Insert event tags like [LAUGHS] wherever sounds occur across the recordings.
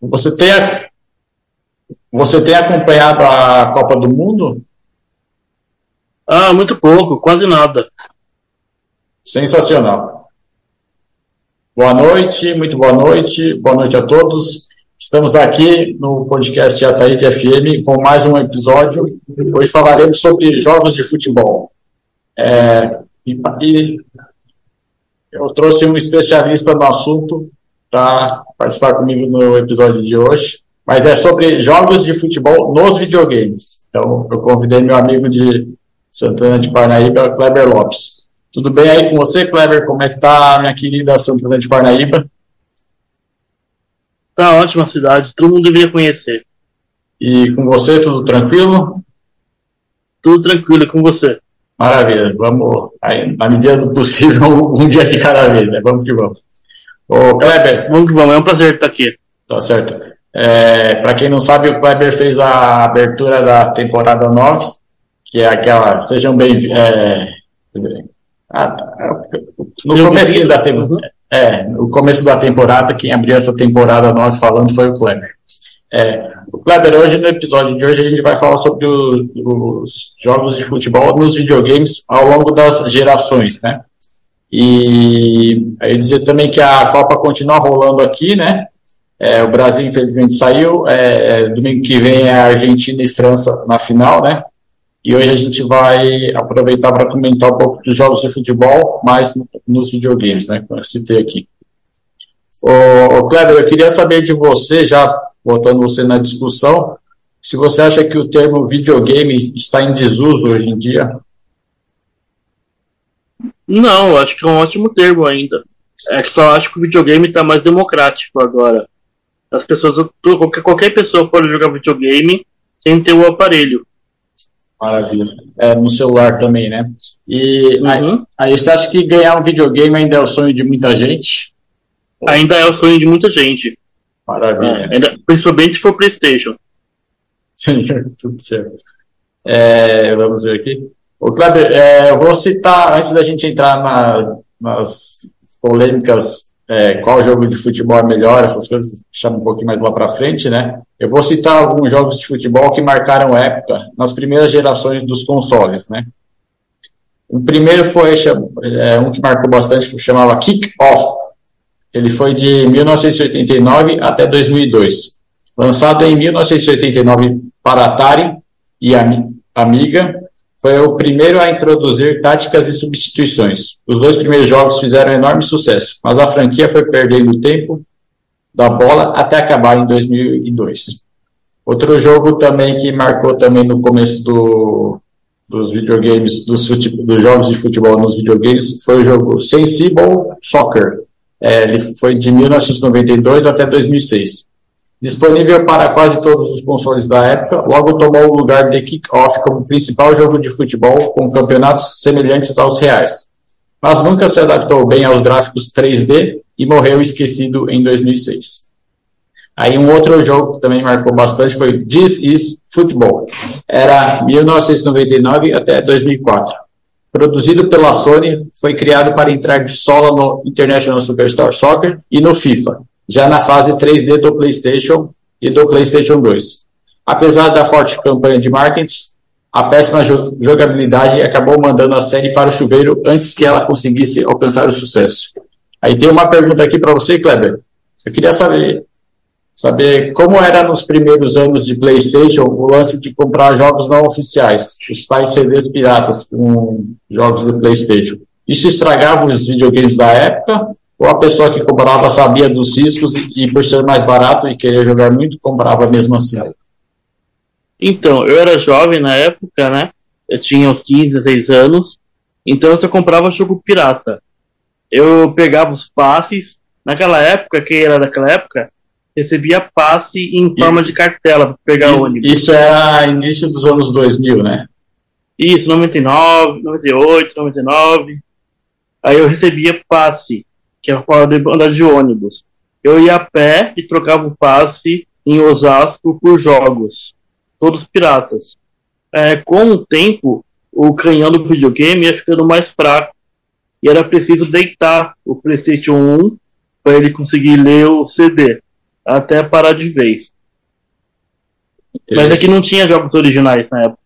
Você, tem, você tem acompanhado a Copa do Mundo? Ah, muito pouco, quase nada. Sensacional. Boa noite, muito boa noite, boa noite a todos. Estamos aqui no podcast Ataíde FM com mais um episódio. Hoje falaremos sobre jogos de futebol. É, e, e eu trouxe um especialista no assunto para participar comigo no episódio de hoje, mas é sobre jogos de futebol nos videogames. Então, eu convidei meu amigo de Santana de Parnaíba, Kleber Lopes. Tudo bem aí com você, Kleber? Como é que tá, minha querida Santana de Parnaíba? Tá ótima cidade, todo mundo deveria conhecer. E com você, tudo tranquilo? Tudo tranquilo, com você. Maravilha, vamos, aí, na medida do possível, [LAUGHS] um dia de cada vez, né? Vamos que vamos. Ô, Kleber. Vamos que vamos, é um prazer estar aqui. Tá certo. É, Para quem não sabe, o Kleber fez a abertura da temporada 9, que é aquela. Sejam bem-vindos. É, no começo da temporada. É, no começo da temporada, quem abriu essa temporada 9 falando foi o Kleber. É, o Kleber, hoje no episódio de hoje a gente vai falar sobre o, os jogos de futebol nos videogames ao longo das gerações, né? E aí dizer também que a Copa continua rolando aqui, né? É, o Brasil infelizmente saiu, é, é, domingo que vem é Argentina e França na final, né? E hoje a gente vai aproveitar para comentar um pouco dos jogos de futebol, mais nos videogames, né? Como eu citei aqui. Ô, Kleber, eu queria saber de você, já botando você na discussão, se você acha que o termo videogame está em desuso hoje em dia. Não, acho que é um ótimo termo ainda. É que só acho que o videogame está mais democrático agora. As pessoas, qualquer, pessoa pode jogar videogame sem ter o aparelho. Maravilha. É, no celular também, né? E uhum. aí, aí, você acha que ganhar um videogame ainda é o sonho de muita gente? Ainda é o sonho de muita gente. Maravilha. É, ainda, principalmente se for PlayStation. [LAUGHS] Tudo certo. É, vamos ver aqui. O Kleber, é, eu vou citar, antes da gente entrar na, nas polêmicas, é, qual jogo de futebol é melhor, essas coisas chamam um pouquinho mais lá para frente, né? Eu vou citar alguns jogos de futebol que marcaram época nas primeiras gerações dos consoles, né? O primeiro foi é, um que marcou bastante, chamava Kick Off, ele foi de 1989 até 2002. Lançado em 1989 para Atari e Amiga, foi o primeiro a introduzir táticas e substituições. Os dois primeiros jogos fizeram enorme sucesso, mas a franquia foi perdendo tempo da bola até acabar em 2002. Outro jogo também que marcou também no começo do, dos videogames, dos, dos, jogos de futebol nos videogames, foi o jogo Sensible Soccer, é, ele foi de 1992 até 2006. Disponível para quase todos os consoles da época, logo tomou o lugar de Kick-Off como principal jogo de futebol com campeonatos semelhantes aos reais. Mas nunca se adaptou bem aos gráficos 3D e morreu esquecido em 2006. Aí um outro jogo que também marcou bastante foi This Is Football. Era 1999 até 2004 produzido pela Sony, foi criado para entrar de solo no International Superstar Soccer e no FIFA, já na fase 3D do PlayStation e do PlayStation 2. Apesar da forte campanha de marketing, a péssima jogabilidade acabou mandando a série para o chuveiro antes que ela conseguisse alcançar o sucesso. Aí tem uma pergunta aqui para você, Kleber. Eu queria saber saber como era nos primeiros anos de PlayStation o lance de comprar jogos não oficiais, os tais CDs piratas com jogos do PlayStation. Isso estragava os videogames da época? Ou a pessoa que comprava sabia dos riscos e, por ser mais barato e querer jogar muito, comprava mesmo assim? Então, eu era jovem na época, né? Eu tinha uns 15, 16 anos. Então eu só comprava jogo pirata. Eu pegava os passes. Naquela época, quem era daquela época, recebia passe em forma de cartela para pegar isso, ônibus. Isso era início dos anos 2000, né? Isso, 99, 98, 99. Aí eu recebia passe, que é para andar de ônibus. Eu ia a pé e trocava o passe em Osasco por jogos, todos piratas. É, com o tempo, o canhão do videogame ia ficando mais fraco e era preciso deitar o PlayStation 1 para ele conseguir ler o CD. até parar de vez. Mas aqui não tinha jogos originais na época.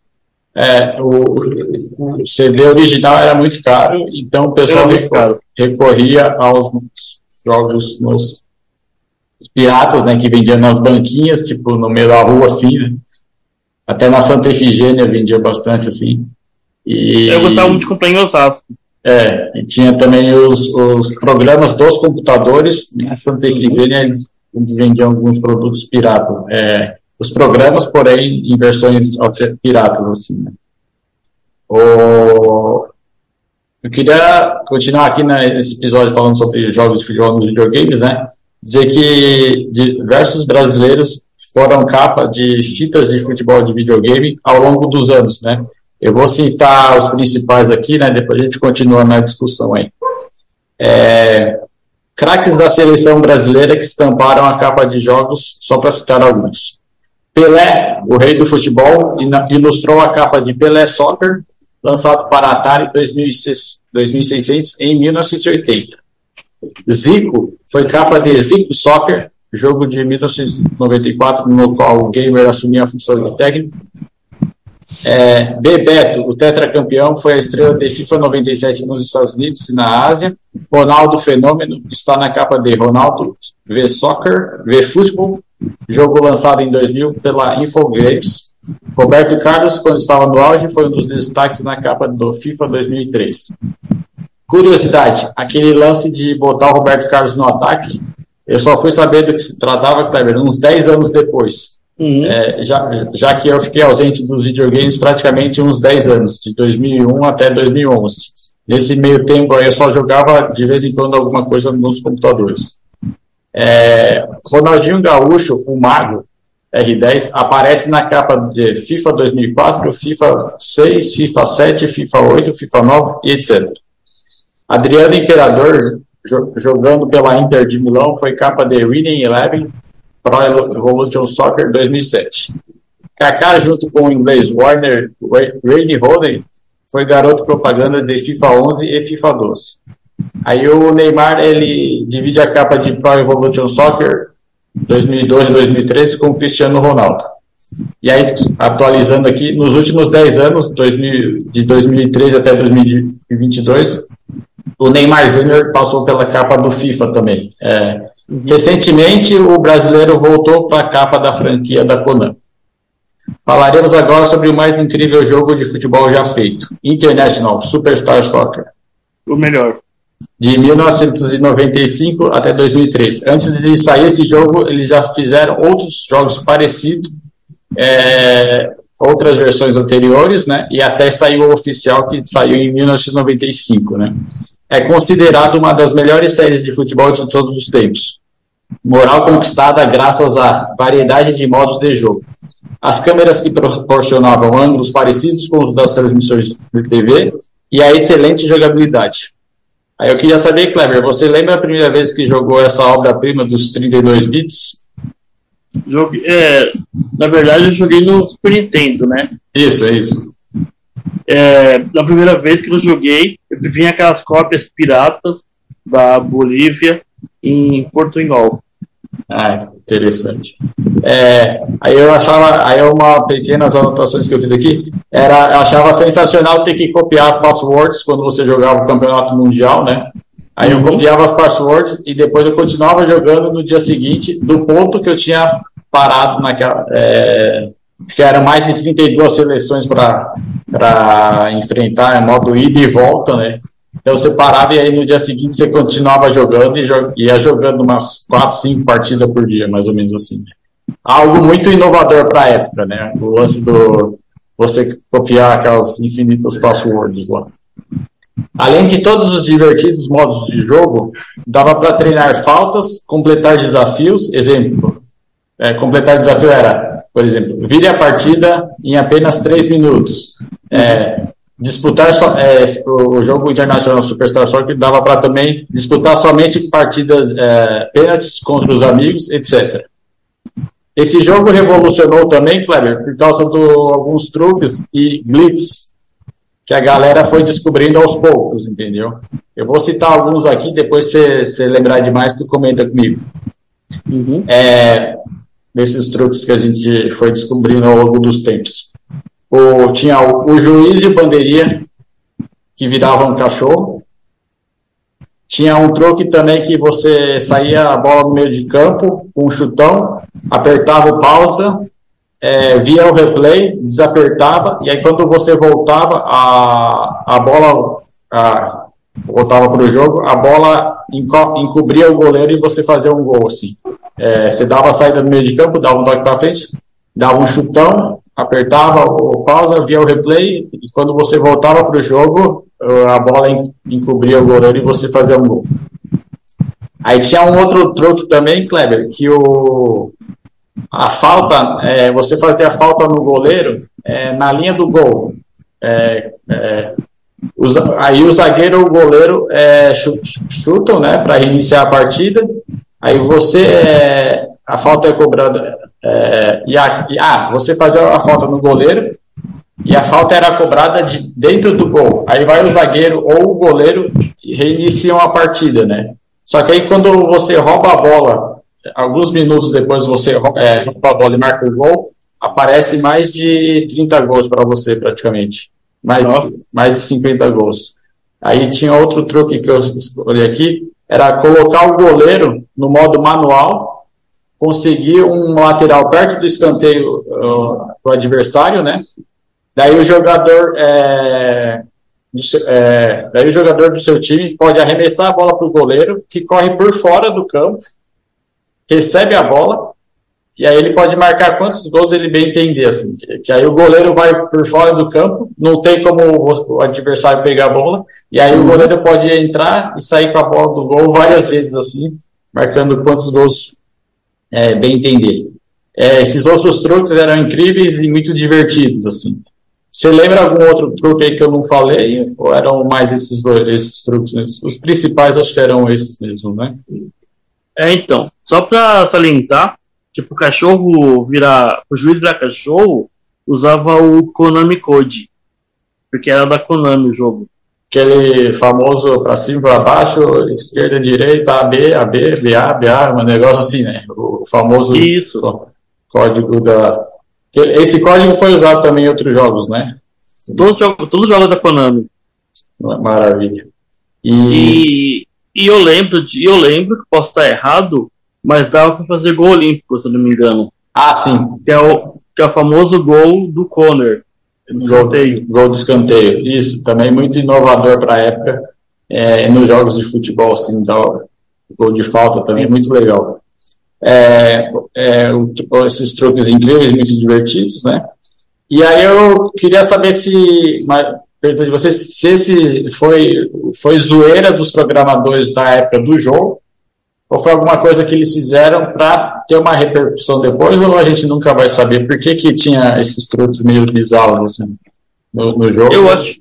É, o, o CD original era muito caro, então o pessoal recor recorria aos jogos nos piratas, né, que vendiam nas banquinhas, tipo, no meio da rua, assim, né? Até na Santa Efigênia vendia bastante, assim. E, Eu gostava muito de comprar em Osasco. É, e tinha também os, os programas dos computadores, na Santa Efigênia eles, eles vendiam alguns produtos piratas. É, os programas, porém, em versões piratas, assim, né? O... Eu queria continuar aqui nesse episódio falando sobre jogos de videogames, né? Dizer que diversos brasileiros foram capa de fitas de futebol de videogame ao longo dos anos, né? Eu vou citar os principais aqui, né? Depois a gente continua na discussão aí. É, craques da seleção brasileira que estamparam a capa de jogos, só para citar alguns. Pelé, o rei do futebol, ilustrou a capa de Pelé Soccer, lançado para Atari 2600 em 1980. Zico foi capa de Zico Soccer, jogo de 1994, no qual o gamer assumia a função de técnico. É, Bebeto, o tetracampeão, foi a estrela de FIFA 97 nos Estados Unidos e na Ásia. Ronaldo Fenômeno está na capa de Ronaldo V Soccer, V Futebol, jogo lançado em 2000 pela Infogrames. Roberto Carlos, quando estava no auge, foi um dos destaques na capa do FIFA 2003. Curiosidade, aquele lance de botar o Roberto Carlos no ataque, eu só fui saber do que se tratava, Kleber, uns 10 anos depois. Uhum. É, já, já que eu fiquei ausente dos videogames praticamente uns 10 anos, de 2001 até 2011. Nesse meio tempo aí eu só jogava de vez em quando alguma coisa nos computadores. É, Ronaldinho Gaúcho, o Mago, R10, aparece na capa de FIFA 2004, FIFA 6, FIFA 7, FIFA 8, FIFA 9 e etc. Adriano Imperador, jogando pela Inter de Milão, foi capa de Winning Eleven Pro Evolution Soccer 2007. Kaká, junto com o inglês Warner Rainey foi garoto propaganda de FIFA 11 e FIFA 12. Aí o Neymar ele divide a capa de Pro Evolution Soccer 2012 e 2013 com o Cristiano Ronaldo. E aí, atualizando aqui, nos últimos 10 anos, 2000, de 2013 até 2022, o Neymar Júnior passou pela capa do FIFA também. É. Recentemente, o brasileiro voltou para a capa da franquia da Konami. Falaremos agora sobre o mais incrível jogo de futebol já feito: International Superstar Soccer. O melhor. De 1995 até 2003. Antes de sair esse jogo, eles já fizeram outros jogos parecidos, é, outras versões anteriores, né? E até saiu o oficial que saiu em 1995, né? É considerado uma das melhores séries de futebol de todos os tempos. Moral conquistada graças à variedade de modos de jogo. As câmeras que proporcionavam ângulos parecidos com os das transmissões de TV e a excelente jogabilidade. Aí eu queria saber, Kleber, você lembra a primeira vez que jogou essa obra-prima dos 32 bits? Joguei, é, na verdade, eu joguei no Super Nintendo, né? Isso, é isso. É, na primeira vez que eu joguei, eu vinha aquelas cópias piratas da Bolívia em portunhol. Ah, interessante. É, aí eu achava, aí uma pequenas anotações que eu fiz aqui, era, eu achava sensacional ter que copiar as passwords quando você jogava o campeonato mundial, né? Aí eu copiava as passwords e depois eu continuava jogando no dia seguinte do ponto que eu tinha parado naquela. É, que eram mais de 32 seleções para enfrentar, é modo ida e volta, né? Então você parava e aí no dia seguinte você continuava jogando e ia jogando umas 4, 5 partidas por dia, mais ou menos assim. Algo muito inovador para a época, né? O lance do você copiar aquelas infinitas passwords lá. Além de todos os divertidos modos de jogo, dava para treinar faltas, completar desafios. Exemplo, é, completar desafio era, por exemplo, vire a partida em apenas 3 minutos. É, disputar so, é, o jogo internacional Superstar Soccer dava para também disputar somente partidas é, pênaltis contra os amigos, etc. Esse jogo revolucionou também, Kleber, por causa de alguns truques e glitches que a galera foi descobrindo aos poucos, entendeu? Eu vou citar alguns aqui, depois se você lembrar demais, tu comenta comigo. uhum. é, nesses truques que a gente foi descobrindo ao longo dos tempos. O, tinha o, o juiz de bandeirinha, que virava um cachorro. Tinha um truque também que você saía a bola no meio de campo, um chutão, apertava o pausa, é, via o replay, desapertava, e aí quando você voltava, a, a bola a, voltava para o jogo, a bola enco, encobria o goleiro e você fazia um gol, assim. É, você dava a saída no meio de campo, dava um toque para frente, dava um chutão, apertava o pausa, via o replay, e quando você voltava para o jogo, a bola encobria o goleiro e você fazia um gol. Aí tinha um outro truque também, Kleber, que o, a falta, é, você fazia a falta no goleiro é, na linha do gol. É, é os, aí o zagueiro ou o goleiro é, chutam né, para reiniciar a partida. Aí você, é, a falta é cobrada. e, a, e, ah, você fazia a falta no goleiro e a falta era cobrada de dentro do gol. Aí vai o zagueiro ou o goleiro e reiniciam a partida, né? Só que aí quando você rouba a bola, alguns minutos depois você é, rouba a bola e marca o gol, aparece mais de 30 gols para você praticamente. Mais, mais de 50 gols. Aí tinha outro truque que eu escolhi aqui, era colocar o goleiro no modo manual, conseguir um lateral perto do escanteio uh, do adversário, né? Daí o jogador é, é, daí o jogador do seu time pode arremessar a bola para o goleiro, que corre por fora do campo, recebe a bola, e aí ele pode marcar quantos gols ele bem entender, assim, que, que aí o goleiro vai por fora do campo, não tem como o, o adversário pegar a bola, e aí o goleiro pode entrar e sair com a bola do gol várias vezes, assim, marcando quantos gols é, bem entender. É, esses outros truques eram incríveis e muito divertidos, assim. Você lembra algum outro truque aí que eu não falei? Ou eram mais esses esses truques? Os principais acho que eram esses mesmo, né? É, então, só para salientar, tipo, o cachorro virar, o juiz virar cachorro, usava o Konami Code, porque era da Konami o jogo. Aquele famoso para cima, para baixo, esquerda, direita, AB, AB, BA, BA, um negócio assim, né? O famoso Isso. código da, esse código foi usado também em outros jogos, né? Todos, todos os jogos da Konami. Maravilha. E... e, e, eu lembro de, eu lembro que posso estar errado, mas dava para fazer gol olímpico, se não me engano. Ah, sim. Que é o, que é o famoso gol do Conner. Gol, gol do escanteio. Isso, também muito inovador para a época. É, nos jogos de futebol, assim, dá, gol de falta também, muito legal é, é, esses truques incríveis, muito divertidos, né? E aí eu queria saber se, pergunta de você, se esse foi, foi zoeira dos programadores da época do jogo, ou foi alguma coisa que eles fizeram para ter uma repercussão depois, ou a gente nunca vai saber por que, que tinha esses truques meio bizarros assim, no, no jogo? Eu acho,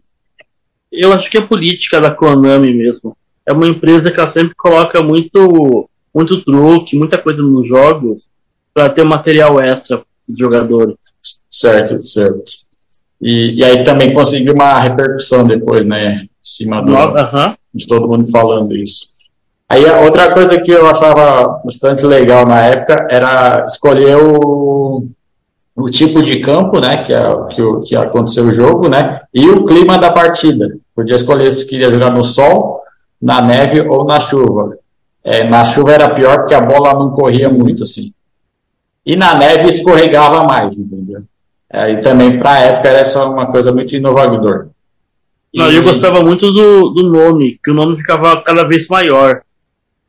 eu acho que é política da Konami mesmo. É uma empresa que ela sempre coloca muito muito truque, muita coisa nos jogos para ter material extra dos jogadores. Certo, certo. E, e, aí também conseguiu uma repercussão depois, né? Em cima do, de todo mundo falando isso. Aí outra coisa que eu achava bastante legal na época era escolher o, o tipo de campo, né? Que, é, que, que aconteceu o jogo, né? E o clima da partida. Podia escolher se queria jogar no sol, na neve ou na chuva. É, na chuva era pior porque a bola não corria muito assim. E na neve escorregava mais, entendeu? É, e também para a época era só uma coisa muito inovadora. Não, eu gostava muito do, do nome, que o nome ficava cada vez maior.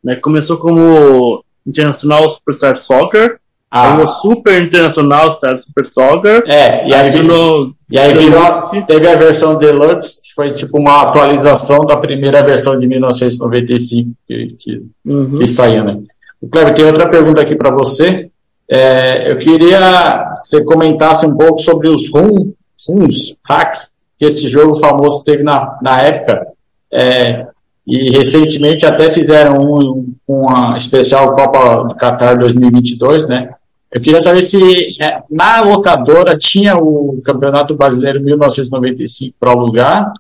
Né? Começou como International Superstar Soccer, ah. aí o Super International Super Soccer. É, e aí, aí virou, e aí virou, teve a versão Deluxe, que foi tipo uma atualização da primeira versão de 1995 que, que, uhum. que saiu, né? Cleber, tem outra pergunta aqui para você. É, eu queria que você comentasse um pouco sobre os RUMs, RUMs hack, que esse jogo famoso teve na, na época. É, e recentemente até fizeram um, uma especial Copa do Qatar 2022, né? Eu queria saber se é, na locadora tinha o Campeonato Brasileiro 1995 para alugar,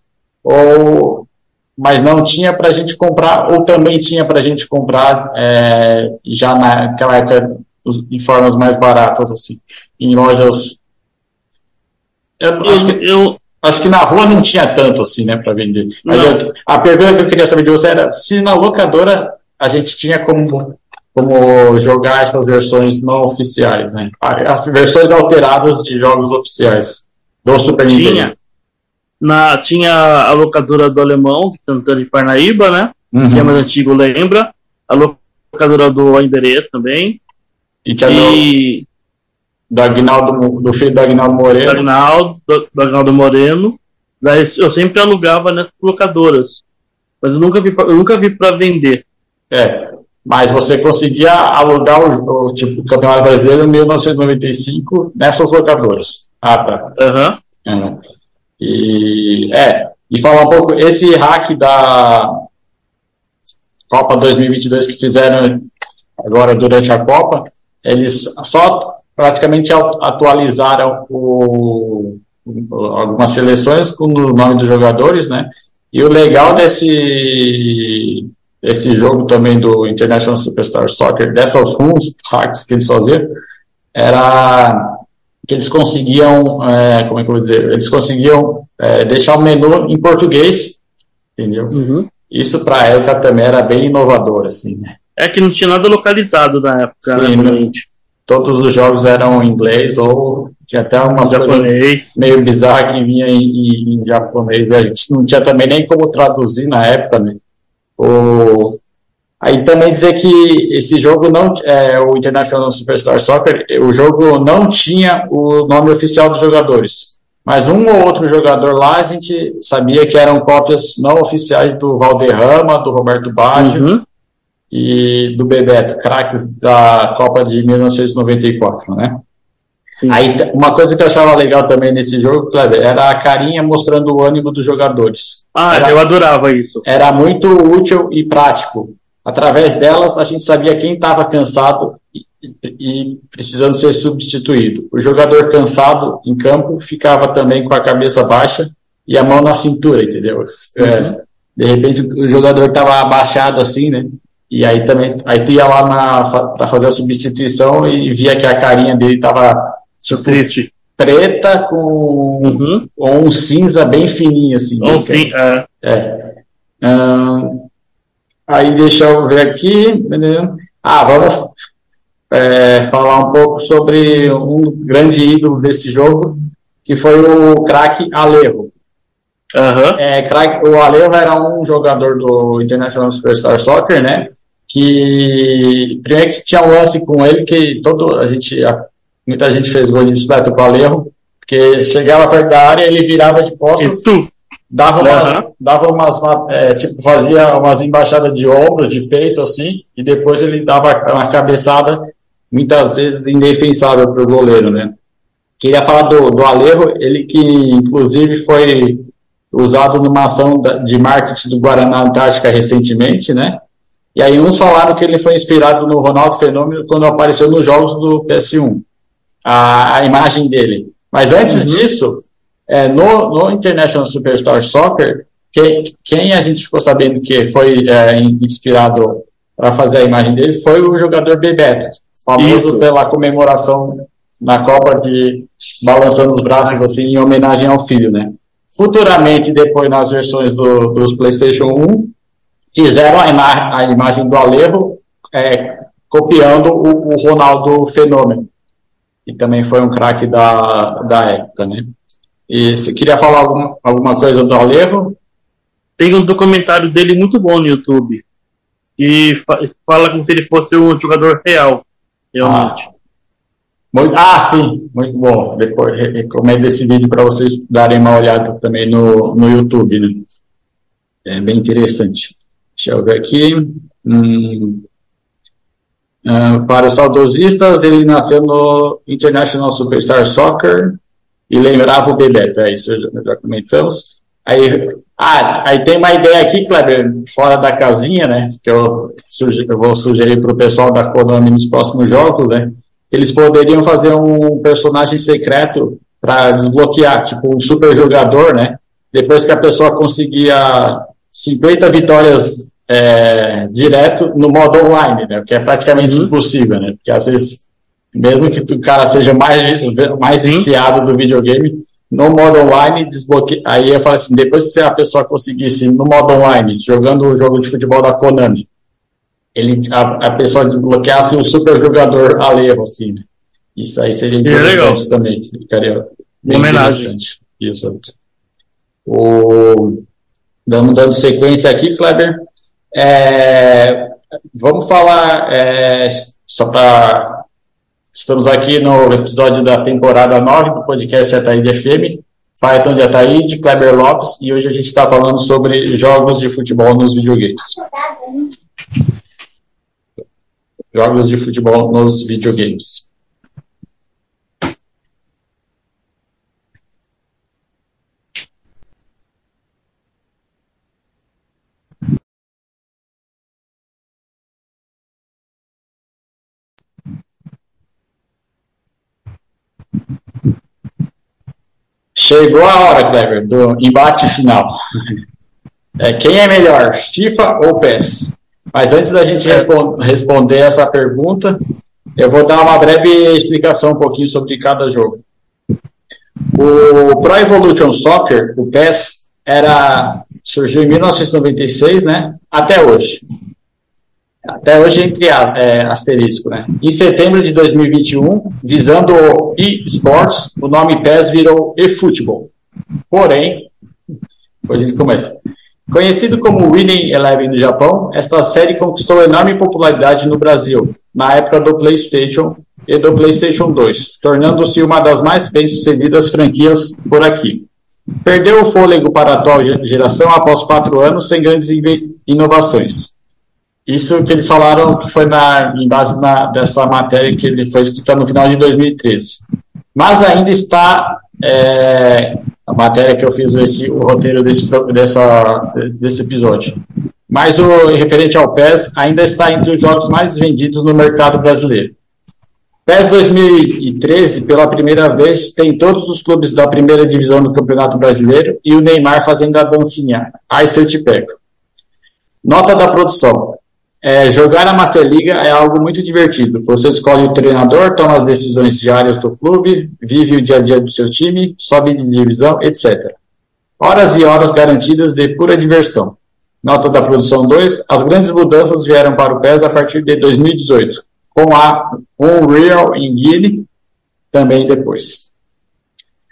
ou mas não tinha para a gente comprar, ou também tinha para a gente comprar é, já naquela época em formas mais baratas, assim, em lojas. Eu, acho, que, eu, acho que na rua não tinha tanto assim, né, para vender. Mas eu, a pergunta que eu queria saber de você era se na locadora a gente tinha como, como jogar essas versões não oficiais, né? As versões alteradas de jogos oficiais do Super Nintendo. Tinha. Na, tinha a locadora do Alemão, Santana de Parnaíba, né? Uhum. Que é mais antigo, lembra. A locadora do Emberê também. E tinha e... do, do, Agnaldo, do filho do Agnaldo Moreno. Do Agnaldo, do, do Agnaldo Moreno. Daí eu sempre alugava nessas locadoras. Mas eu nunca vi, eu nunca vi para vender. É, mas você conseguia alugar o, o, tipo, o Campeonato Brasileiro em 1995 nessas locadoras. Ah, tá. Uhum. É. E, é, e falar um pouco, esse hack da Copa 2022 que fizeram agora durante a Copa, eles só praticamente atualizaram o, algumas seleções com o nome dos jogadores, né? E o legal desse esse jogo também do International Superstar Soccer, dessas runs, hacks que eles faziam, era que eles conseguiam, é, como é que eu vou dizer, eles conseguiam é, deixar o menu em português, entendeu? Uhum. Isso para a época também era bem inovador, assim, né? É que não tinha nada localizado na época, Sim, né? Todos os jogos eram em inglês ou tinha até uma japonês meio bizarra que vinha em, em, em, japonês. A gente não tinha também nem como traduzir na época, né? O, Aí também dizer que esse jogo não, é, o International Superstar Soccer, o jogo não tinha o nome oficial dos jogadores. Mas um ou outro jogador lá a gente sabia que eram cópias não oficiais do Valderrama, do Roberto Baggio uhum. E do Bebeto, craques da Copa de 1994, né? Sim. Aí uma coisa que eu achava legal também nesse jogo, Kleber, era a carinha mostrando o ânimo dos jogadores. Ah, era, eu adorava isso. Era muito útil e prático Através delas, a gente sabia quem estava cansado e, e, precisando ser substituído. O jogador cansado em campo ficava também com a cabeça baixa e a mão na cintura, entendeu? Uhum. É, de repente o jogador estava abaixado assim, né? E aí também, aí tu ia lá para fazer a substituição e via que a carinha dele estava tipo, triste. preta com uhum. um cinza bem fininho assim. Ou sim, é. é. Aí deixa eu ver aqui. Ah, vamos é, falar um pouco sobre um grande ídolo desse jogo, que foi o craque Alejo. Uhum. É, crack, o Alejo era um jogador do International Superstar Soccer, né? Que primeiro que tinha um lance com ele que todo a gente muita gente fez gol de bicicleta com o Alejo, porque chegava perto da área ele virava de costas. Isso dava umas, uhum. dava umas é, tipo, fazia umas embaixadas de ombro, de peito, assim, e depois ele dava uma cabeçada, muitas vezes indefensável para o goleiro, né? Queria falar do, do Alejo, ele que inclusive foi usado numa ação de marketing do Guaraná Antártica recentemente, né? E aí uns falaram que ele foi inspirado no Ronaldo Fenômeno quando apareceu nos jogos do PS1, a, a imagem dele. Mas antes uhum. disso, é, no, no, International Superstar Soccer, quem, quem, a gente ficou sabendo que foi é, inspirado para fazer a imagem dele foi o jogador Bebeto, famoso Isso. pela comemoração na Copa de balançando os braços assim em homenagem ao filho, né? Futuramente, depois nas versões do, dos PlayStation 1, fizeram a, ima a imagem do Alejo é, copiando o, o Ronaldo Fenômeno, que também foi um craque da, da época, né? E você queria falar alguma, alguma coisa do Alejo? Tem um documentário dele muito bom no YouTube. E fala como se ele fosse um jogador real, realmente. Ah, muito, ah sim, muito bom. Depois recomendo esse vídeo para vocês darem uma olhada também no, no YouTube. Né? É bem interessante. Deixa eu ver aqui. Hum, uh, para os saudosistas, ele nasceu no International Superstar Soccer e lembrava o Bebeto, é isso, já, já comentamos. Aí, ah, aí tem uma ideia aqui, Kleber, fora da casinha, né, que eu, eu vou sugerir para o pessoal da Konami nos próximos jogos, né, eles poderiam fazer um personagem secreto para desbloquear, tipo um super jogador, né, depois que a pessoa conseguia 50 vitórias é, direto no modo online, né? Que é praticamente uhum. impossível, né? Porque às vezes, mesmo que o cara seja mais, mais viciado do videogame, no modo online, desbloqueia. Aí eu falo assim, depois que a pessoa conseguisse no modo online, jogando o jogo de futebol da Konami, ele, a, a pessoa desbloqueasse um super jogador alevo, assim, né? Isso aí seria interessante também. Ficaria bem Homenagem. Isso. O, dando, dando sequência aqui, Kleber. É, vamos falar, é, só para. Estamos aqui no episódio da temporada 9 do podcast Ataíde FM. Python de Ataíde, Kleber Lopes, e hoje a gente está falando sobre jogos de futebol nos videogames. Jogos de futebol nos videogames. Chegou a hora, Kleber, do embate final. É, quem é melhor, FIFA ou PES? Mas antes da gente respon responder essa pergunta, eu vou dar uma breve explicação um pouquinho sobre cada jogo. O Pro Evolution Soccer, o PES, era, surgiu em 1996, né? Até hoje até hoje entre é, asterisco, né? Em setembro de 2021, visando o eSports, o nome PES virou eFootball. Porém, depois a gente começa. Conhecido como Winning Eleven no Japão, esta série conquistou enorme popularidade no Brasil, na época do PlayStation e do PlayStation 2, tornando-se uma das mais bem-sucedidas franquias por aqui. Perdeu o fôlego para a atual geração após quatro anos sem grandes inovações. Isso que eles falaram que foi na, em base na, dessa matéria que ele foi escrita no final de 2013. Mas ainda está é, a matéria que eu fiz esse, o roteiro desse, dessa, desse episódio. Mas o referente ao PES ainda está entre os jogos mais vendidos no mercado brasileiro. PES 2013, pela primeira vez, tem todos os clubes da primeira divisão do Campeonato Brasileiro e o Neymar fazendo a dancinha. Aí eu te pego. Nota da produção. É, jogar na Master Liga é algo muito divertido. Você escolhe o treinador, toma as decisões diárias do clube, vive o dia a dia do seu time, sobe de divisão, etc. Horas e horas garantidas de pura diversão. Nota da produção 2. As grandes mudanças vieram para o PES a partir de 2018, com a Unreal Engine também depois.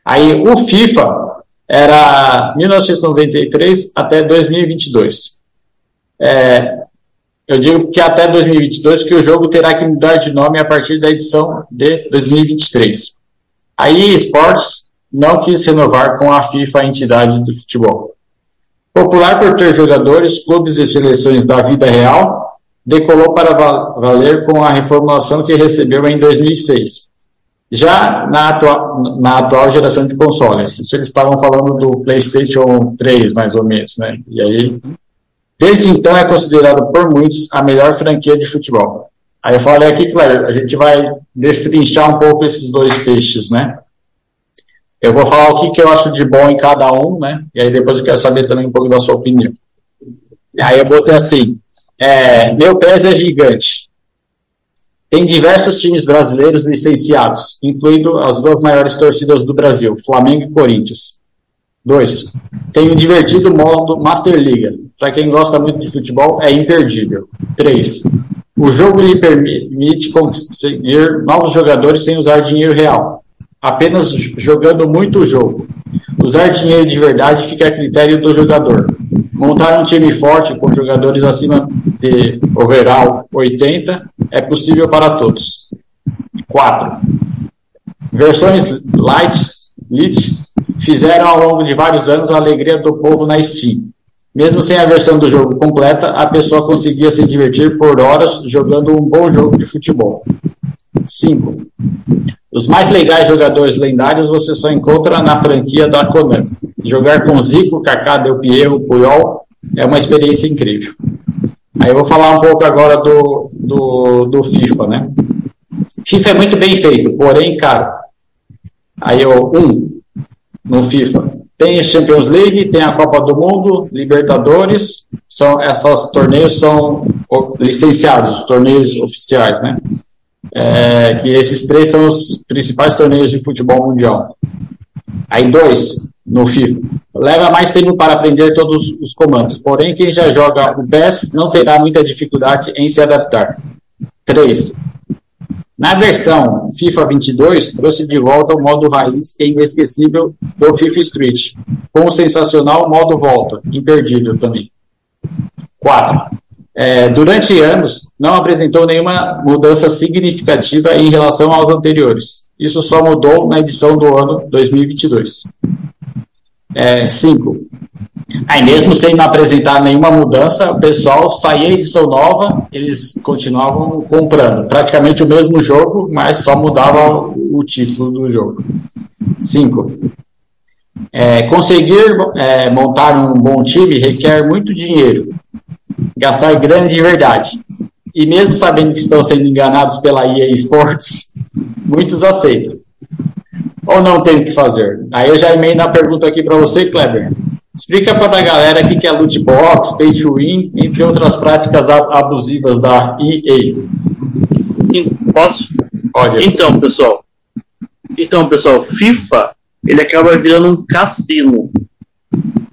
Aí o FIFA era 1993 até 2022. É, eu digo que até 2022 que o jogo terá que mudar de nome a partir da edição de 2023. A EA Sports não quis renovar com a FIFA a entidade do futebol. Popular por ter jogadores, clubes e seleções da vida real, decolou para valer com a reformulação que recebeu em 2006. Já na atual, na atual geração de consoles, eles estavam falando do PlayStation 3, mais ou menos, né? E aí Desde então é considerado por muitos a melhor franquia de futebol. Aí eu falei aqui, claro, a gente vai destrinchar um pouco esses dois peixes, né? Eu vou falar o que, que eu acho de bom em cada um, né? E aí depois eu quero saber também um pouco da sua opinião. Aí eu botei assim, é, meu PES é gigante. Tem diversos times brasileiros licenciados, incluindo as duas maiores torcidas do Brasil, Flamengo e Corinthians. 2. Tem um divertido modo Master Liga. Para quem gosta muito de futebol, é imperdível. 3. O jogo lhe permite conseguir novos jogadores sem usar dinheiro real, apenas jogando muito o jogo. Usar dinheiro de verdade fica a critério do jogador. Montar um time forte com jogadores acima de overall 80 é possível para todos. 4. Versões light, lit fizeram ao longo de vários anos a alegria do povo na Steam. Mesmo sem a versão do jogo completa, a pessoa conseguia se divertir por horas jogando um bom jogo de futebol. 5. Os mais legais jogadores lendários você só encontra na franquia da Konami. Jogar com Zico, Kaká, Del Piero, Puyol é uma experiência incrível. Aí eu vou falar um pouco agora do, do, do FIFA, né? FIFA é muito bem feito, porém caro. Aí eu, um, no FIFA. Tem Champions League, tem a Copa do Mundo, Libertadores, são esses torneios são licenciados, torneios oficiais, né? É, que esses três são os principais torneios de futebol mundial. Aí dois no FIFA. Leva mais tempo para aprender todos os comandos, porém quem já joga o PES não terá muita dificuldade em se adaptar. 3. Na versão FIFA 22, trouxe de volta o modo raiz e inesquecível do FIFA Street, com o sensacional modo volta, imperdível também. 4. É, durante anos, não apresentou nenhuma mudança significativa em relação aos anteriores. Isso só mudou na edição do ano 2022. 5. Aí mesmo sem apresentar nenhuma mudança, o pessoal saía edição nova, eles continuavam comprando. Praticamente o mesmo jogo, mas só mudava o título do jogo. 5. É, conseguir é, montar um bom time requer muito dinheiro, gastar grana de verdade. E mesmo sabendo que estão sendo enganados pela EA Sports, [LAUGHS] muitos aceitam. Ou não tem o que fazer? Aí eu já emendo a pergunta aqui para você, Kleber. Explica para a galera o que é loot box, pay to win, entre outras práticas abusivas da EA. Posso? Pode. Então, pessoal. Então, pessoal, FIFA, ele acaba virando um cassino,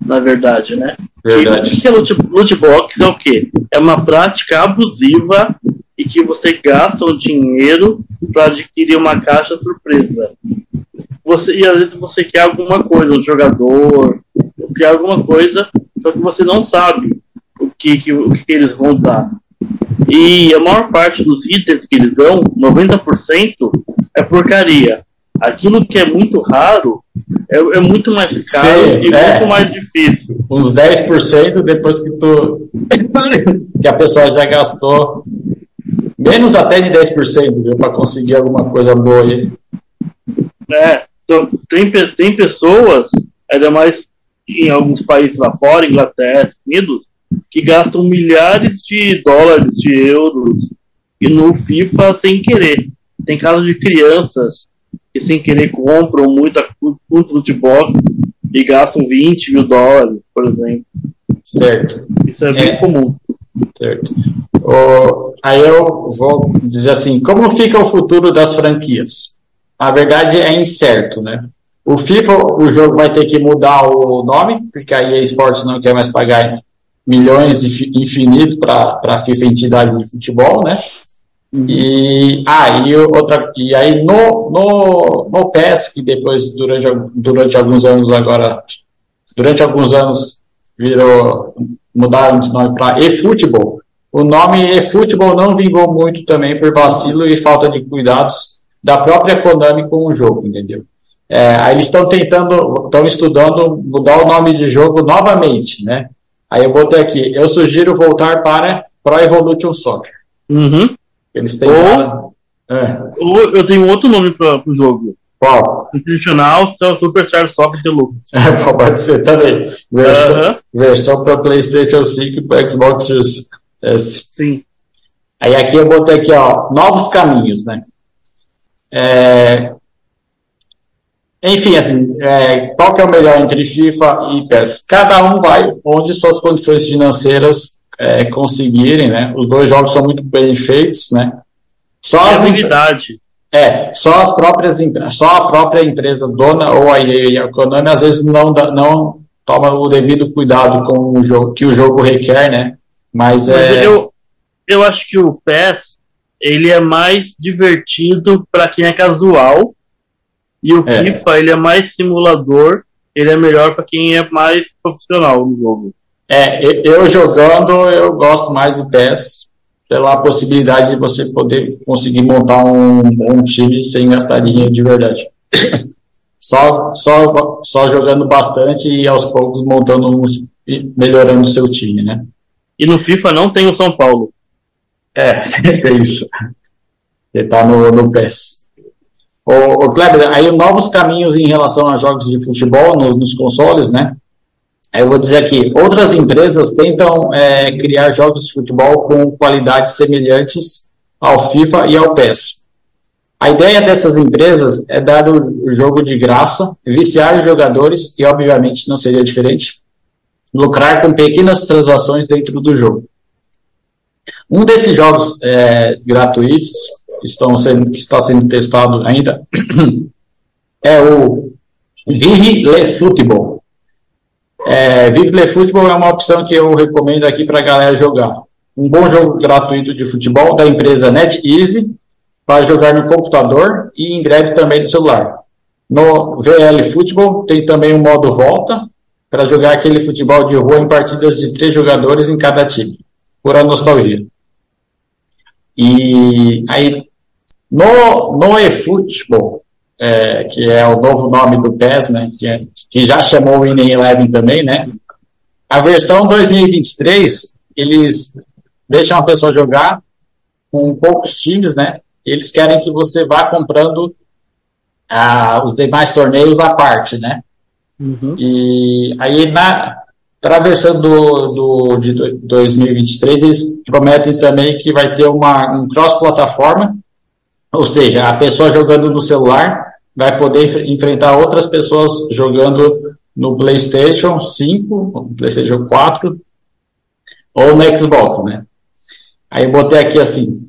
na verdade, né? Verdade. E o que é loot, loot box? É o quê? É uma prática abusiva e que você gasta o dinheiro para adquirir uma caixa surpresa. Você, e às vezes você quer alguma coisa, um jogador, criar alguma coisa, só que você não sabe o que, que, o que eles vão dar. E a maior parte dos itens que eles dão, 90%, é porcaria. Aquilo que é muito raro é, é muito mais caro Sim, e é. muito mais difícil. Uns 10% depois que tu [LAUGHS] que a pessoa já gastou menos até de 10% para conseguir alguma coisa boa aí. É, então, tem, tem pessoas, ainda mais em alguns países lá fora, Inglaterra, Estados Unidos, que gastam milhares de dólares, de euros, e no FIFA sem querer. Tem casos de crianças que sem querer compram muita, loot box e gastam 20 mil dólares, por exemplo. Certo. Isso é, é bem comum. Certo. Oh, aí eu vou dizer assim, como fica o futuro das franquias? A verdade é incerto, né? O FIFA, o jogo vai ter que mudar o nome, porque a EA Sports não quer mais pagar milhões infinito para a FIFA entidade de futebol, né? Uhum. E, ah, e, outra, e aí no, no, no PES, que depois, durante, durante alguns anos agora, durante alguns anos virou, mudaram de nome para eFootball. O nome eFootball não vingou muito também por vacilo e falta de cuidados da própria Konami com o jogo, entendeu? É, aí eles estão tentando, estão estudando mudar o nome de jogo novamente, né? Aí eu botei aqui, eu sugiro voltar para Pro Evolution Soccer. Uhum. Eles tentaram... Ou, é. ou eu tenho outro nome para o jogo. Qual? Internacional Superstar Soccer Deluxe. [LAUGHS] É, pode ser também. Versão, uhum. versão para PlayStation 5 e para Xbox Series S. Sim. Aí aqui eu botei aqui, ó, novos caminhos, né? É, enfim, assim, é, qual que é o melhor entre FIFA e PES? Cada um vai onde suas condições financeiras é, conseguirem, né? Os dois jogos são muito bem feitos, né? Só a habilidade. É, só as próprias só a própria empresa dona ou a EA e a Konami às vezes não não toma o devido cuidado com o jogo que o jogo requer, né? Mas, Mas é eu, eu acho que o PES ele é mais divertido para quem é casual e o é. FIFA, ele é mais simulador, ele é melhor para quem é mais profissional no jogo. É, eu jogando, eu gosto mais do PES, pela possibilidade de você poder conseguir montar um bom time sem gastar dinheiro de verdade. [LAUGHS] só, só, só jogando bastante e aos poucos montando um, melhorando o seu time, né? E no FIFA não tem o São Paulo. É, [LAUGHS] é isso. Ele tá no, no PES. O, o Kleber, aí novos caminhos em relação a jogos de futebol no, nos consoles, né? Eu vou dizer aqui, outras empresas tentam é, criar jogos de futebol com qualidades semelhantes ao FIFA e ao PES. A ideia dessas empresas é dar o jogo de graça, viciar os jogadores e, obviamente, não seria diferente, lucrar com pequenas transações dentro do jogo. Um desses jogos é, gratuitos estão sendo, que está sendo testado ainda é o Vive Le Football. É, Vive Le Football é uma opção que eu recomendo aqui para a galera jogar. Um bom jogo gratuito de futebol da empresa NetEasy para jogar no computador e em breve também no celular. No VL Football tem também um modo volta para jogar aquele futebol de rua em partidas de três jogadores em cada time, por a nostalgia. E aí, no, no eFootball, é, que é o novo nome do PES, né, que, é, que já chamou o Winning Eleven também, né, a versão 2023, eles deixam a pessoa jogar com poucos times, né, eles querem que você vá comprando ah, os demais torneios à parte, né? Uhum. E aí na travessando do, do, de 2023 eles prometem também que vai ter uma um cross-plataforma, ou seja, a pessoa jogando no celular vai poder enfrentar outras pessoas jogando no PlayStation 5, no PlayStation 4 ou no Xbox, né? Aí botei aqui assim,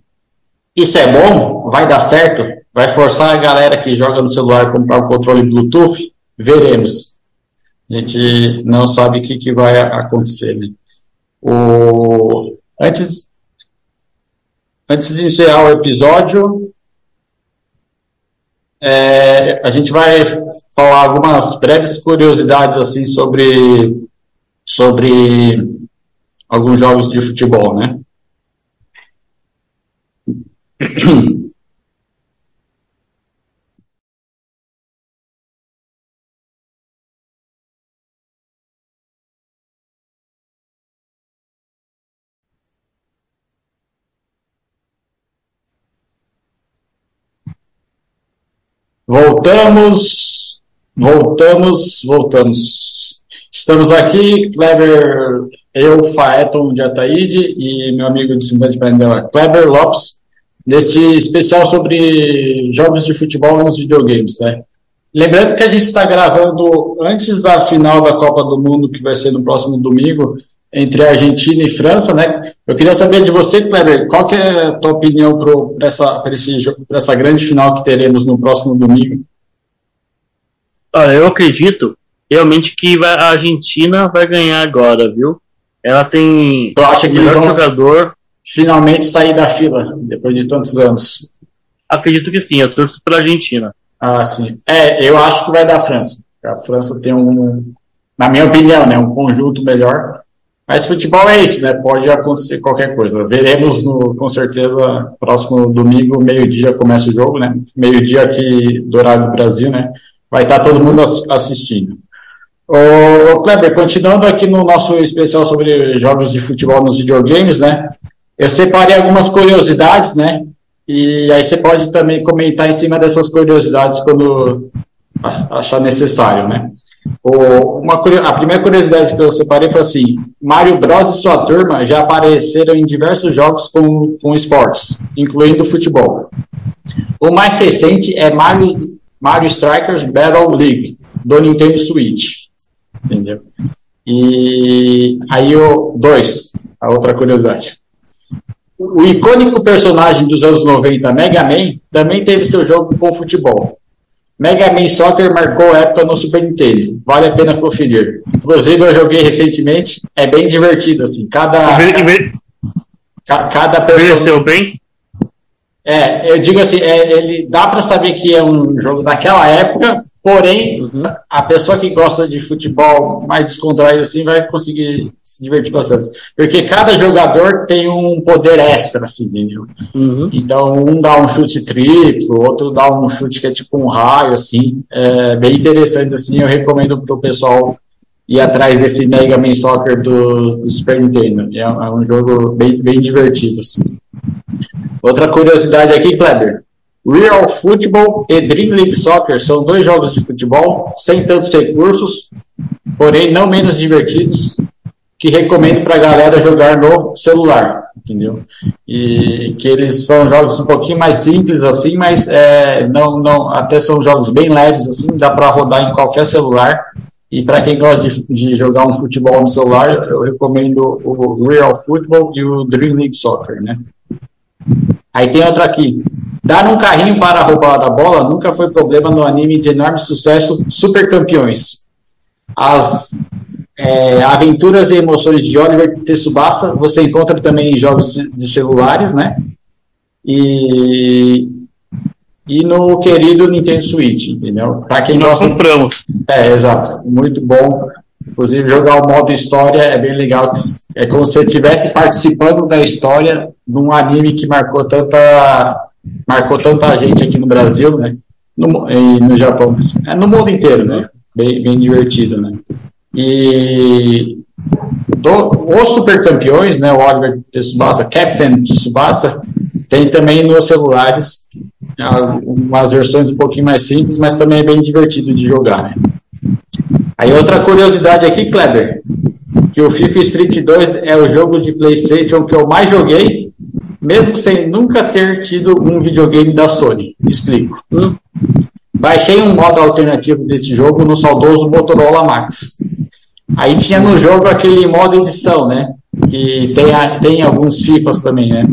isso é bom? Vai dar certo? Vai forçar a galera que joga no celular a comprar o controle Bluetooth? Veremos. A gente não sabe o que, que vai acontecer. Né? O... Antes, antes de encerrar o episódio, é, a gente vai falar algumas breves curiosidades assim sobre, sobre alguns jogos de futebol, né? [CLEARS THROAT] [CLEARS THROAT] Voltamos, voltamos, voltamos. Estamos aqui, Kleber, eu, Faeton de Ataíde e meu amigo de Cidade Prendela, Kleber Lopes neste especial sobre jogos de futebol nos videogames, né? Lembrando que a gente está gravando antes da final da Copa do Mundo, que vai ser no próximo domingo, entre Argentina e França, né? Eu queria saber de você, Kleber, qual que é a tua opinião para essa, essa grande final que teremos no próximo domingo? Olha, eu acredito realmente que vai, a Argentina vai ganhar agora, viu? Ela tem eu acho que o melhor jogador finalmente sair da fila, depois de tantos anos? Acredito que sim, eu torço pela Argentina. Ah, sim. É, eu acho que vai dar França. A França tem um, na minha opinião, né, um conjunto melhor. Mas futebol é isso, né? Pode acontecer qualquer coisa. Veremos no, com certeza próximo domingo, meio-dia começa o jogo, né? Meio-dia aqui do horário do Brasil, né? Vai estar todo mundo assistindo. Ô, Kleber, continuando aqui no nosso especial sobre jogos de futebol nos videogames, né? Eu separei algumas curiosidades, né? E aí você pode também comentar em cima dessas curiosidades quando achar necessário, né? O, uma, a primeira curiosidade que eu separei foi assim: Mario Bros e sua turma já apareceram em diversos jogos com, com esportes, incluindo futebol. O mais recente é Mario, Mario Strikers Battle League, do Nintendo Switch. Entendeu? E aí o dois, a outra curiosidade. O icônico personagem dos anos 90, Mega Man, também teve seu jogo com futebol. Mega Man Soccer marcou época no Super Nintendo. Vale a pena conferir. Inclusive, eu joguei recentemente. É bem divertido, assim. Cada. Cada, cada pessoa. bem? É, eu digo assim, é, ele dá para saber que é um jogo daquela época, Porém, uhum. a pessoa que gosta de futebol mais descontraído assim vai conseguir se divertir bastante. Porque cada jogador tem um poder extra, assim, entendeu? Uhum. Então, um dá um chute triplo, outro dá um chute que é tipo um raio, assim. É bem interessante, assim. Eu recomendo pro pessoal ir atrás desse Mega Man Soccer do, do Super Nintendo. É, é um jogo bem, bem divertido, assim. Outra curiosidade aqui, Kleber. Real Football e Dream League Soccer são dois jogos de futebol sem tantos recursos, porém não menos divertidos, que recomendo para a galera jogar no celular. entendeu? E que eles são jogos um pouquinho mais simples assim, mas é, não, não, até são jogos bem leves assim, dá para rodar em qualquer celular. E para quem gosta de, de, jogar um futebol no celular, eu recomendo o Real Football e o Dream League Soccer, né? Aí tem outra aqui. Dar um carrinho para roubar a bola nunca foi problema no anime de enorme sucesso Super Campeões. As é, aventuras e emoções de Oliver Tsubasa você encontra também em jogos de celulares, né? E, e no querido Nintendo Switch, entendeu? Para quem Nós gosta. compramos. É, exato. Muito bom. Inclusive, jogar o modo história é bem legal. É como se você estivesse participando da história de um anime que marcou tanta, marcou tanta gente aqui no Brasil, né? No, e no Japão. É, no mundo inteiro, né? Bem, bem divertido, né? E do, os super campeões, né, o Oliver Tsubasa, Captain Tsubasa, tem também nos celulares umas versões um pouquinho mais simples, mas também é bem divertido de jogar. Né? Aí outra curiosidade aqui, Kleber, que o FIFA Street 2 é o jogo de PlayStation que eu mais joguei, mesmo sem nunca ter tido um videogame da Sony. Explico. Hum? Baixei um modo alternativo desse jogo no saudoso Motorola Max. Aí tinha no jogo aquele modo edição, né? Que tem, tem alguns FIFAs também, né?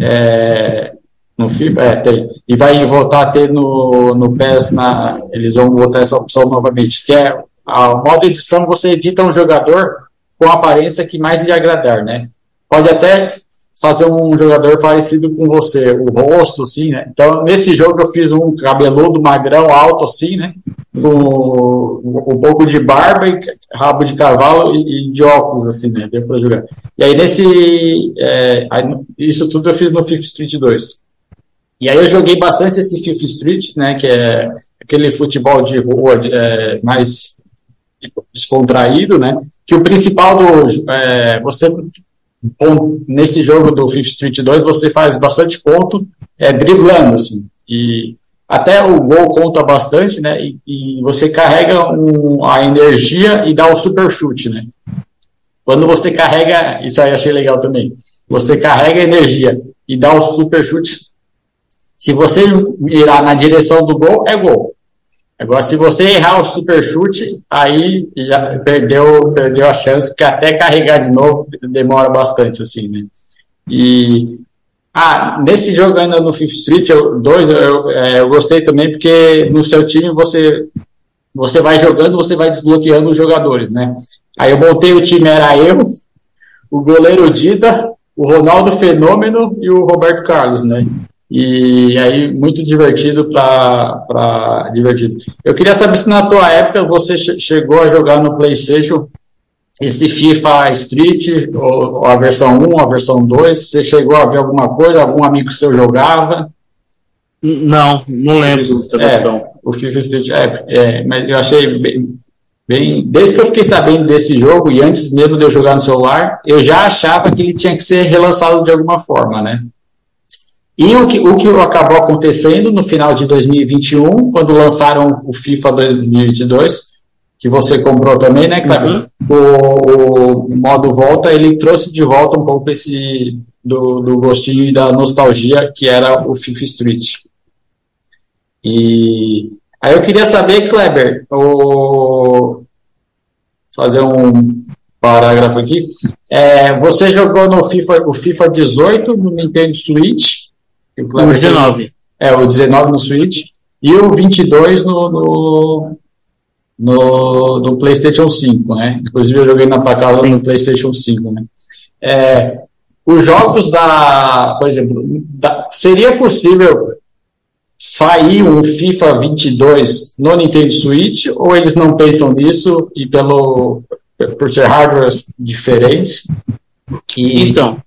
É, no FIFA, é, tem. E vai voltar a ter no, no PES, na, eles vão botar essa opção novamente, que é a modo edição, você edita um jogador com a aparência que mais lhe agradar, né? Pode até fazer um jogador parecido com você, o rosto, assim, né? Então, nesse jogo eu fiz um cabeludo, magrão, alto, assim, né? Com um pouco de barba e rabo de cavalo e, de óculos, assim, né? Deu pra jogar. E aí, nesse... É, isso tudo eu fiz no FIFA Street 2. E aí eu joguei bastante esse FIFA Street, né? Que é aquele futebol de rua é, mais descontraído, né? Que o principal do... É, você nesse jogo do Fifth Street 2 você faz bastante ponto é, driblando, assim, e até o gol conta bastante, né, e, e você carrega um, a energia e dá o super chute, né. Quando você carrega, isso aí achei legal também, você carrega a energia e dá o super chute, se você mirar na direção do gol, é gol. Agora, se você errar o super chute, aí já perdeu, perdeu a chance, porque até carregar de novo demora bastante, assim, né? E ah, nesse jogo ainda no Fifth Street 2, eu, eu, é, eu, gostei também porque no seu time você, você vai jogando, você vai desbloqueando os jogadores, né? Aí eu montei o time, era eu, o goleiro Dida, o Ronaldo Fenômeno e o Roberto Carlos, né? E aí, muito divertido para divertido. Eu queria saber se na tua época você chegou a jogar no PlayStation esse FIFA Street, ou, ou, a versão 1, a versão 2. Você chegou a ver alguma coisa? Algum amigo seu jogava? Não, não lembro. É, o FIFA Street, é, é, mas eu achei bem, bem. Desde que eu fiquei sabendo desse jogo, e antes mesmo de eu jogar no celular, eu já achava que ele tinha que ser relançado de alguma forma, né? E o que, o que acabou acontecendo no final de 2021, quando lançaram o FIFA 2022, que você comprou também, né, Cleber? Uhum. O, o, modo volta, ele trouxe de volta um pouco esse do, do gostinho e da nostalgia que era o FIFA Street. E aí eu queria saber, Kleber, o, fazer um parágrafo aqui. É, você jogou no FIFA, o FIFA 18 no Nintendo Switch o 19. É, o 19 no Switch e o 22 no, no, no, no PlayStation 5, né? Inclusive eu joguei na casa no PlayStation 5, né? É, os jogos da, por exemplo, da, seria possível sair um FIFA 22 no Nintendo Switch ou eles não pensam nisso e pelo por ser hardware diferentes? E, então,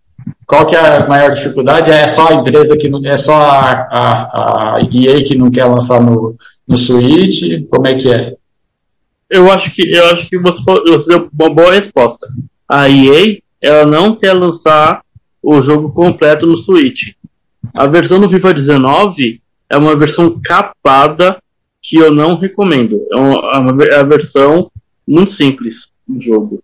qual que é a maior dificuldade? É só a empresa que não, é só a, a, a EA que não quer lançar no, no Switch? Como é que é? Eu acho que eu acho que você, você deu uma boa resposta. A EA ela não quer lançar o jogo completo no Switch. A versão do FIFA 19 é uma versão capada que eu não recomendo. É uma, é uma, é versão muito simples do jogo.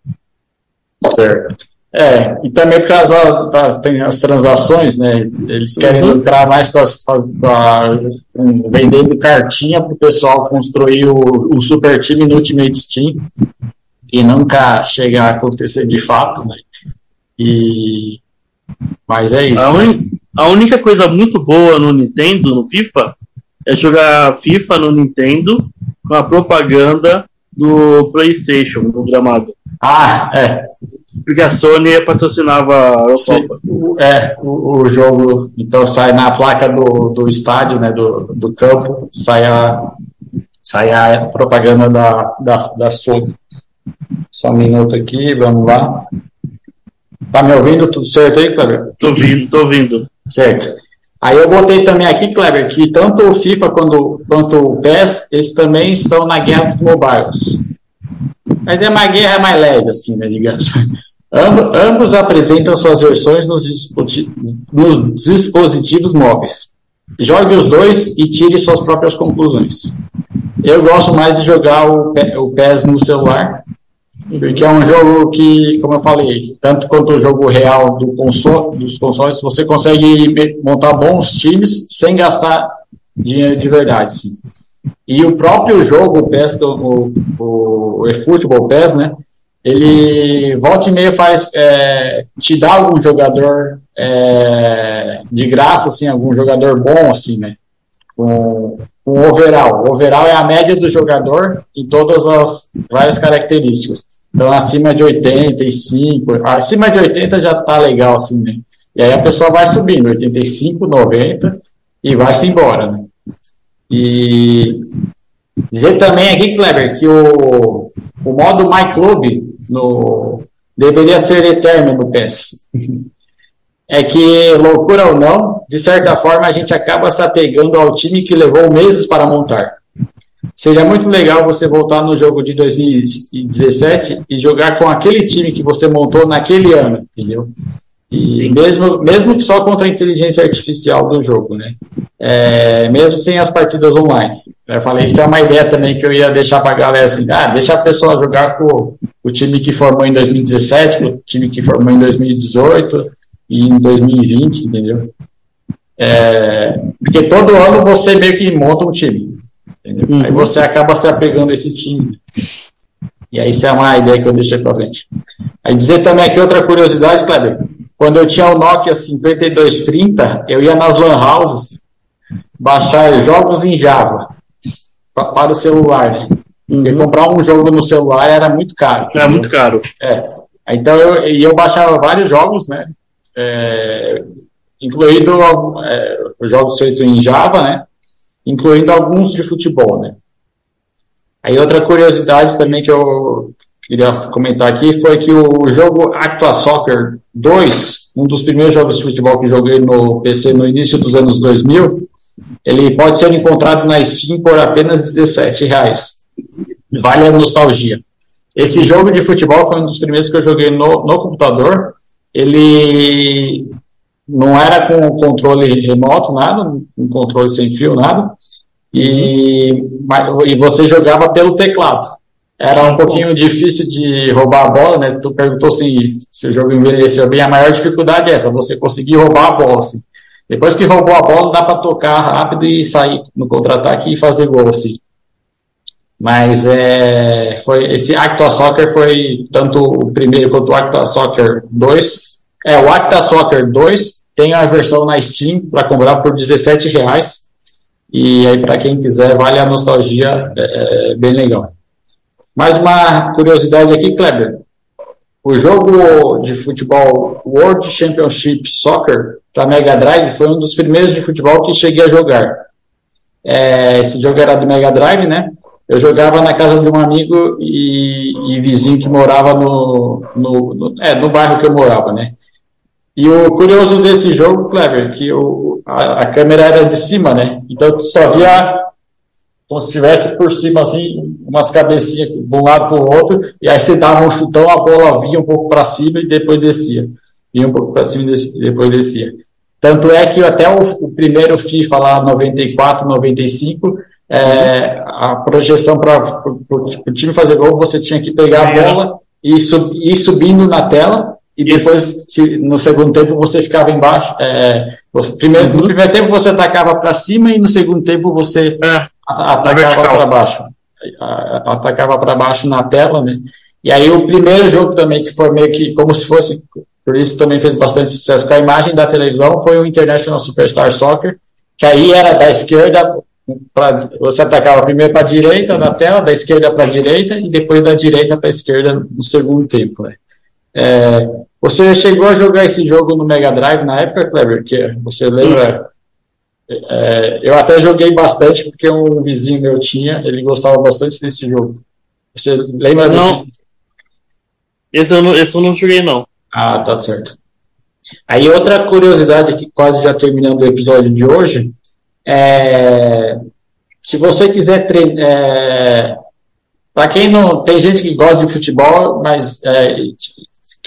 Certo. É, e também por causa das, tem as transações, né? Eles querem uhum. lucrar mais com, as, com a, com, vendendo cartinha para o pessoal construir o, o, super time no Ultimate Team e nunca chegar a acontecer de fato, né? E mas é isso. A, un... a única coisa muito boa no Nintendo, no FIFA, é jogar FIFA no Nintendo com a propaganda do PlayStation no gramado. Ah, é. Porque a Sony patrocinava a Copa. É, o, o, jogo, então sai na placa do, do estádio, né, do, do campo, sai a, sai a propaganda da, da, da Sony. Só um minuto aqui, vamos lá. Tá me ouvindo tudo certo aí, Kleber? Tô ouvindo, tô ouvindo. Certo. Aí eu botei também aqui, Kleber, que tanto o FIFA quanto, quanto o PES, eles também estão na guerra dos mobiles. Mas é uma guerra mais leve, assim, né, digamos. Amb ambos apresentam suas versões nos, nos dispositivos móveis. Jogue os dois e tire suas próprias conclusões. Eu gosto mais de jogar o, o PES no celular, porque é um jogo que, como eu falei, tanto quanto o jogo real do console, dos consoles, você consegue montar bons times sem gastar dinheiro de verdade. Sim. E o próprio jogo, o PES, o, o, o eFootball PES, né? Ele volta e meia faz é, te dá algum jogador é, de graça, assim, algum jogador bom, assim, né? Com, com overall. O overall é a média do jogador em todas as várias características. Então, acima de 85, acima de 80 já tá legal, assim, né? E aí a pessoa vai subindo, 85, 90 e vai-se embora, né? E dizer também aqui, Kleber, que o, o modo My Club no, deveria ser eterno no PES. [LAUGHS] É que, loucura ou não, de certa forma a gente acaba se apegando ao time que levou meses para montar. Seria muito legal você voltar no jogo de 2017 e jogar com aquele time que você montou naquele ano, entendeu? E mesmo, mesmo só contra a inteligência artificial do jogo, né? É, mesmo sem as partidas online. Eu falei, isso é uma ideia também que eu ia deixar para a galera assim, ah, deixa a pessoa jogar com o time que formou em 2017, com o time que formou em 2018 e em 2020, entendeu? É, porque todo ano você meio que monta um time. Uhum. Aí você acaba se apegando a esse time. E aí isso é uma ideia que eu deixei para frente. Aí dizer também aqui outra curiosidade, Kleber. Quando eu tinha o Nokia 5230, eu ia nas lan houses baixar jogos em Java para o celular, né? Porque uhum. comprar um jogo no celular era muito caro. Era muito caro. É. Então eu, eu baixava vários jogos, né? É, incluindo é, jogos feitos em Java, né? Incluindo alguns de futebol, né? Aí outra curiosidade também que eu queria comentar aqui foi que o jogo Actua Soccer 2, um dos primeiros jogos de futebol que joguei no PC no início dos anos 2000, ele pode ser encontrado na Steam por apenas 17 reais. Vale a nostalgia. Esse jogo de futebol foi um dos primeiros que eu joguei no, no computador. Ele não era com controle remoto, nada, um controle sem fio, nada. E, e você jogava pelo teclado. Era um pouquinho difícil de roubar a bola, né? Tu perguntou se, se o jogo envelheceu bem. A maior dificuldade é essa, você conseguir roubar a bola. Assim. Depois que roubou a bola, dá para tocar rápido e sair no contra-ataque e fazer gol. Assim. Mas é, foi, esse Actua Soccer foi tanto o primeiro quanto o Actua Soccer 2. É, o Actua Soccer 2 tem a versão na Steam para comprar por 17 reais. E aí, para quem quiser, vale a nostalgia, é, é, bem legal. Mais uma curiosidade aqui, Kleber. O jogo de futebol World Championship Soccer para Mega Drive foi um dos primeiros de futebol que cheguei a jogar. É, esse jogo era do Mega Drive, né? Eu jogava na casa de um amigo e, e vizinho que morava no, no, no, é, no bairro que eu morava, né? E o curioso desse jogo, Clever, que o, a, a, câmera era de cima, né? Então tu só via como se estivesse por cima, assim, umas cabecinhas de um lado para o outro, e aí você dava um chutão, a bola vinha um pouco para cima e depois descia. Vinha um pouco para cima e depois descia. Tanto é que até o, o primeiro FIFA lá, 94, 95, é, a projeção para o time fazer gol, você tinha que pegar a bola e, sub, ir subindo na tela e depois, se, no segundo tempo, você ficava embaixo. É, você, primeiro, uhum. No primeiro tempo você atacava para cima e no segundo tempo você é, atacava para baixo. Atacava para baixo na tela, né? E aí o primeiro jogo também, que foi meio que como se fosse, por isso também fez bastante sucesso com a imagem da televisão, foi o International Superstar Soccer, que aí era da esquerda, pra, você atacava primeiro para a direita da tela, da esquerda para a direita, e depois da direita para a esquerda no segundo tempo. Né? É, você chegou a jogar esse jogo no Mega Drive na época, Kleber? Que você lembra? É, eu até joguei bastante porque um vizinho meu tinha, ele gostava bastante desse jogo. Você lembra não, desse? Esse eu, não, esse eu não joguei, não. Ah, tá certo. Aí outra curiosidade aqui, quase já terminando o episódio de hoje, é, se você quiser treinar, é, para quem não, tem gente que gosta de futebol, mas é,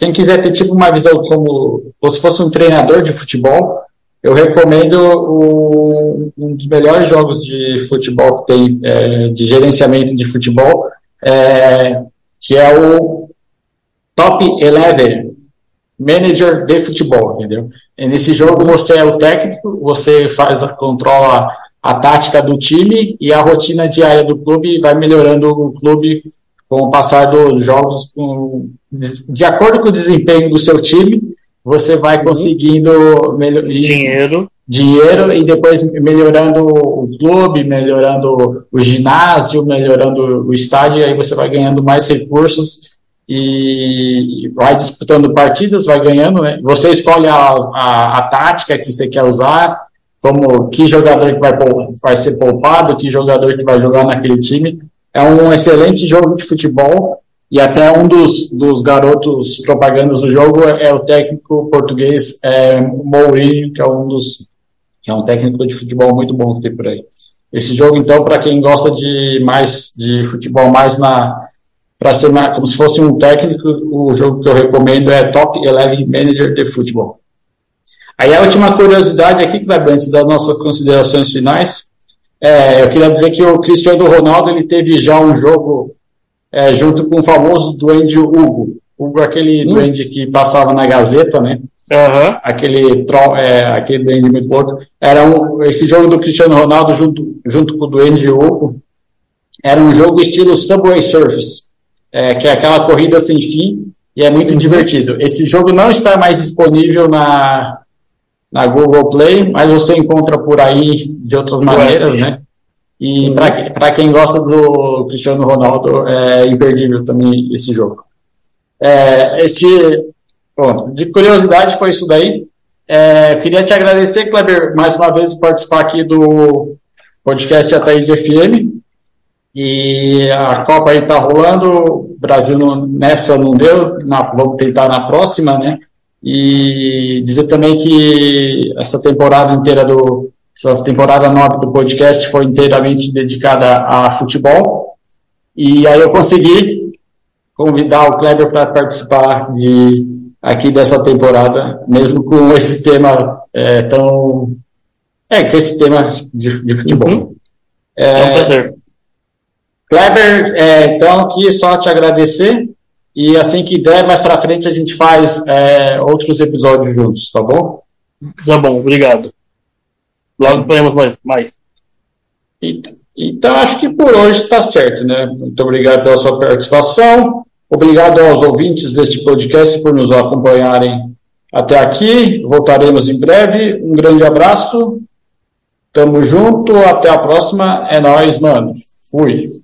quem quiser ter tipo uma visão como, como se fosse um treinador de futebol, eu recomendo o, um dos melhores jogos de futebol que tem, é, de gerenciamento de futebol, é, que é o Top 11 Manager de Futebol, entendeu? E nesse jogo você é o técnico, você faz, controla a tática do time e a rotina diária do clube vai melhorando o clube com o passar dos jogos, com, de acordo com o desempenho do seu time, você vai uhum. conseguindo dinheiro. dinheiro e depois melhorando o clube, melhorando o ginásio, melhorando o estádio, aí você vai ganhando mais recursos e vai disputando partidas, vai ganhando, né? Você escolhe a, a, a tática que você quer usar, como que jogador que vai, vai ser poupado, que jogador que vai jogar naquele time é um excelente jogo de futebol e até um dos, dos garotos propagandas do jogo é, é o técnico português é, Mourinho, que é um dos que é um técnico de futebol muito bom que tem por aí. Esse jogo, então, para quem gosta de mais de futebol mais na para ser mais, como se fosse um técnico, o jogo que eu recomendo é Top 11 Manager de Futebol. Aí a última curiosidade aqui, Kleber, antes das nossas considerações finais, é, eu queria dizer que o Cristiano Ronaldo ele teve já um jogo é, junto com o famoso duende Hugo. Hugo, aquele hum. duende que passava na Gazeta, né? Uhum. Aquele, é, aquele duende muito louco. Era um, esse jogo do Cristiano Ronaldo junto, junto com o duende Hugo era um jogo estilo Subway Surfers, é, que é aquela corrida sem fim e é muito uhum. divertido. Esse jogo não está mais disponível na, na Google Play, mas você encontra por aí de outras maneiras, né? E para quem gosta do Cristiano Ronaldo, é imperdível também esse jogo. É, esse, bom, de curiosidade foi isso daí. É, queria te agradecer, Kleber, mais uma vez por participar aqui do podcast Ataíde FM. E a Copa aí tá rolando, o Brasil não, nessa não deu, na, vamos tentar na próxima, né? E dizer também que essa temporada inteira do. Essa temporada nova do podcast foi inteiramente dedicada a futebol. E aí eu consegui convidar o Kleber para participar de, aqui dessa temporada, mesmo com esse tema é, tão. É, com esse tema de, de futebol. Uhum. É, é um prazer. Kleber, é, então aqui só te agradecer e assim que der, mais pra frente a gente faz é, outros episódios juntos, tá bom? Tá bom, obrigado. Logo podemos mais. mais. Então, então, acho que por hoje está certo, né? Muito obrigado pela sua participação. Obrigado aos ouvintes deste podcast por nos acompanharem até aqui. Voltaremos em breve. Um grande abraço. Tamo junto. Até a próxima. É nóis, mano. Fui.